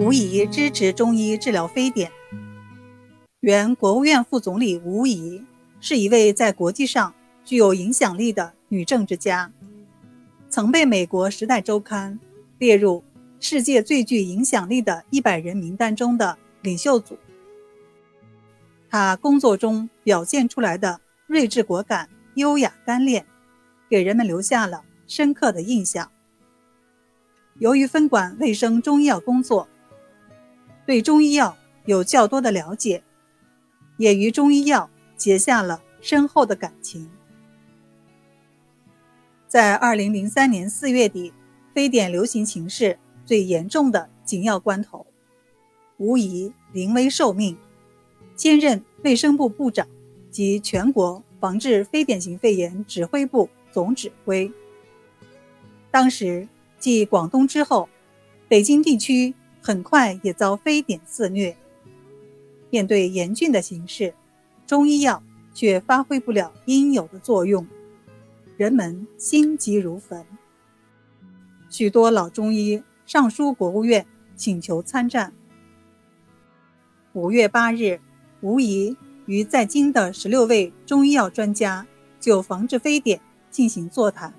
吴仪支持中医治疗非典。原国务院副总理吴仪是一位在国际上具有影响力的女政治家，曾被美国《时代周刊》列入世界最具影响力的一百人名单中的领袖组。她工作中表现出来的睿智果敢、优雅干练，给人们留下了深刻的印象。由于分管卫生中医药工作，对中医药有较多的了解。也与中医药结下了深厚的感情。在二零零三年四月底，非典流行情势最严重的紧要关头，吴仪临危受命，兼任卫生部部长及全国防治非典型肺炎指挥部总指挥。当时，继广东之后，北京地区很快也遭非典肆虐。面对严峻的形势，中医药却发挥不了应有的作用，人们心急如焚。许多老中医上书国务院请求参战。五月八日，吴仪与在京的十六位中医药专家就防治非典进行座谈。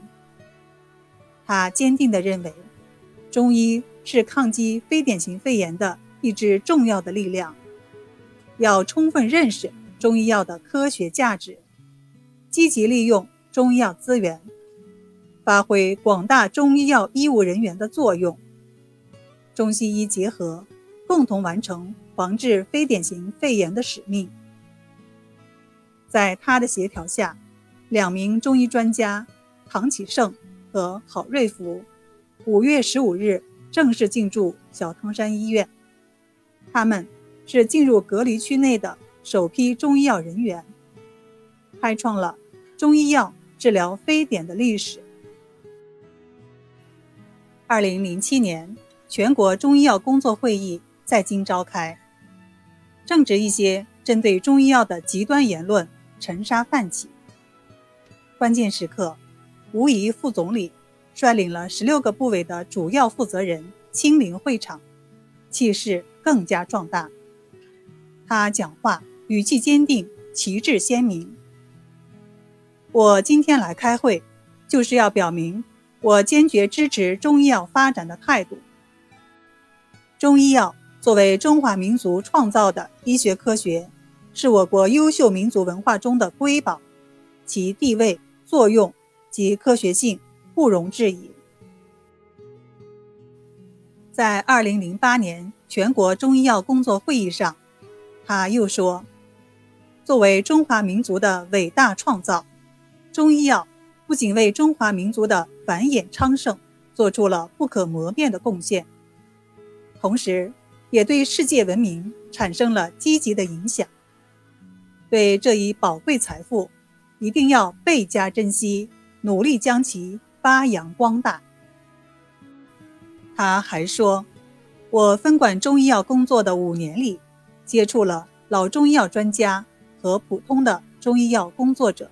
他坚定地认为，中医是抗击非典型肺炎的一支重要的力量。要充分认识中医药的科学价值，积极利用中医药资源，发挥广大中医药医务人员的作用，中西医结合，共同完成防治非典型肺炎的使命。在他的协调下，两名中医专家唐启胜和郝瑞福，五月十五日正式进驻小汤山医院，他们。是进入隔离区内的首批中医药人员，开创了中医药治疗非典的历史。二零零七年，全国中医药工作会议在京召开，正值一些针对中医药的极端言论沉沙泛起。关键时刻，吴仪副总理率领了十六个部委的主要负责人亲临会场，气势更加壮大。他讲话语气坚定，旗帜鲜明。我今天来开会，就是要表明我坚决支持中医药发展的态度。中医药作为中华民族创造的医学科学，是我国优秀民族文化中的瑰宝，其地位、作用及科学性不容置疑。在二零零八年全国中医药工作会议上。他又说：“作为中华民族的伟大创造，中医药不仅为中华民族的繁衍昌盛做出了不可磨灭的贡献，同时也对世界文明产生了积极的影响。对这一宝贵财富，一定要倍加珍惜，努力将其发扬光大。”他还说：“我分管中医药工作的五年里。”接触了老中医药专家和普通的中医药工作者，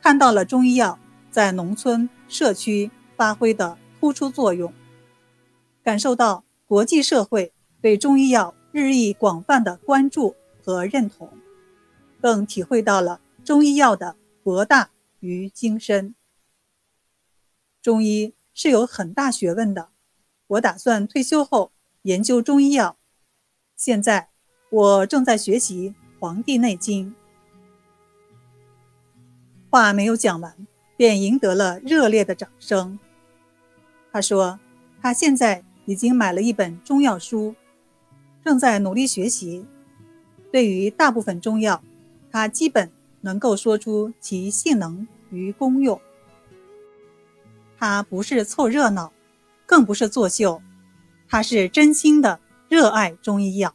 看到了中医药在农村社区发挥的突出作用，感受到国际社会对中医药日益广泛的关注和认同，更体会到了中医药的博大与精深。中医是有很大学问的，我打算退休后研究中医药，现在。我正在学习《黄帝内经》。话没有讲完，便赢得了热烈的掌声。他说：“他现在已经买了一本中药书，正在努力学习。对于大部分中药，他基本能够说出其性能与功用。他不是凑热闹，更不是作秀，他是真心的热爱中医药。”